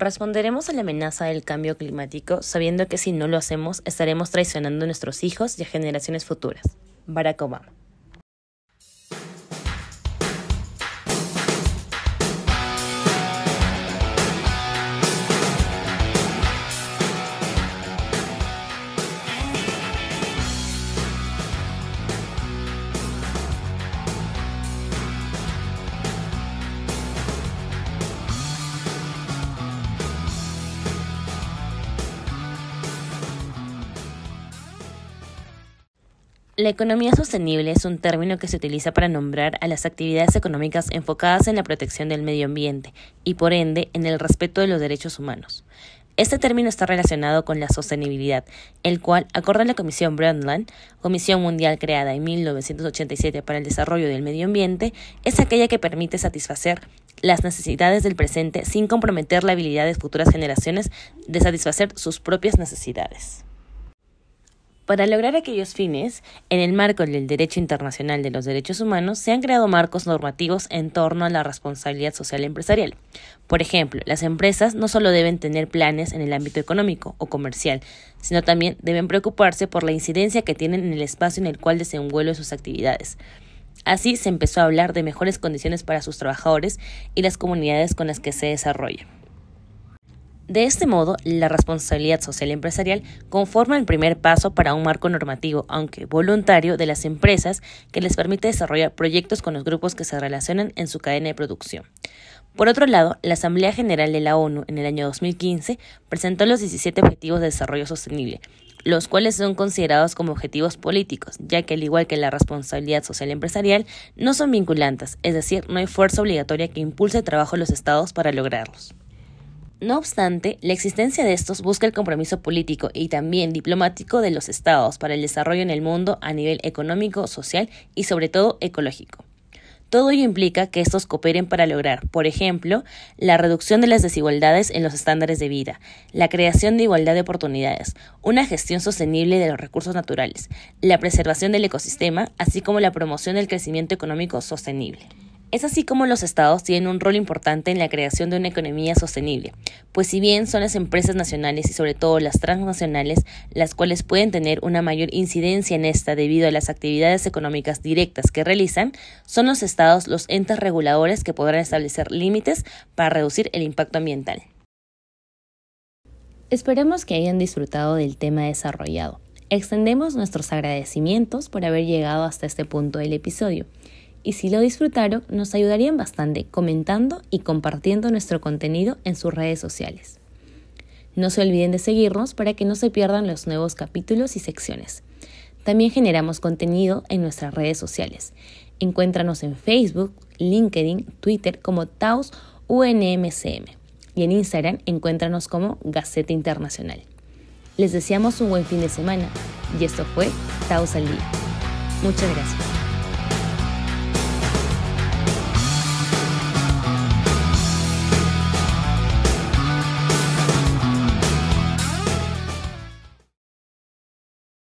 Responderemos a la amenaza del cambio climático sabiendo que si no lo hacemos estaremos traicionando a nuestros hijos y a generaciones futuras. Barack Obama. La economía sostenible es un término que se utiliza para nombrar a las actividades económicas enfocadas en la protección del medio ambiente y, por ende, en el respeto de los derechos humanos. Este término está relacionado con la sostenibilidad, el cual, acorde a la Comisión Brundtland, Comisión Mundial creada en 1987 para el Desarrollo del Medio Ambiente, es aquella que permite satisfacer las necesidades del presente sin comprometer la habilidad de futuras generaciones de satisfacer sus propias necesidades. Para lograr aquellos fines, en el marco del derecho internacional de los derechos humanos, se han creado marcos normativos en torno a la responsabilidad social empresarial. Por ejemplo, las empresas no solo deben tener planes en el ámbito económico o comercial, sino también deben preocuparse por la incidencia que tienen en el espacio en el cual desenvuelven sus actividades. Así se empezó a hablar de mejores condiciones para sus trabajadores y las comunidades con las que se desarrollan. De este modo, la responsabilidad social empresarial conforma el primer paso para un marco normativo, aunque voluntario, de las empresas que les permite desarrollar proyectos con los grupos que se relacionan en su cadena de producción. Por otro lado, la Asamblea General de la ONU en el año 2015 presentó los 17 Objetivos de Desarrollo Sostenible, los cuales son considerados como objetivos políticos, ya que al igual que la responsabilidad social empresarial, no son vinculantes, es decir, no hay fuerza obligatoria que impulse el trabajo de los estados para lograrlos. No obstante, la existencia de estos busca el compromiso político y también diplomático de los estados para el desarrollo en el mundo a nivel económico, social y sobre todo ecológico. Todo ello implica que estos cooperen para lograr, por ejemplo, la reducción de las desigualdades en los estándares de vida, la creación de igualdad de oportunidades, una gestión sostenible de los recursos naturales, la preservación del ecosistema, así como la promoción del crecimiento económico sostenible. Es así como los estados tienen un rol importante en la creación de una economía sostenible, pues si bien son las empresas nacionales y sobre todo las transnacionales las cuales pueden tener una mayor incidencia en esta debido a las actividades económicas directas que realizan, son los estados los entes reguladores que podrán establecer límites para reducir el impacto ambiental. Esperemos que hayan disfrutado del tema desarrollado. Extendemos nuestros agradecimientos por haber llegado hasta este punto del episodio y si lo disfrutaron nos ayudarían bastante comentando y compartiendo nuestro contenido en sus redes sociales. No se olviden de seguirnos para que no se pierdan los nuevos capítulos y secciones. También generamos contenido en nuestras redes sociales. Encuéntranos en Facebook, LinkedIn, Twitter como Taos UNMCM y en Instagram encuéntranos como Gaceta Internacional. Les deseamos un buen fin de semana y esto fue Taos al Día. Muchas gracias.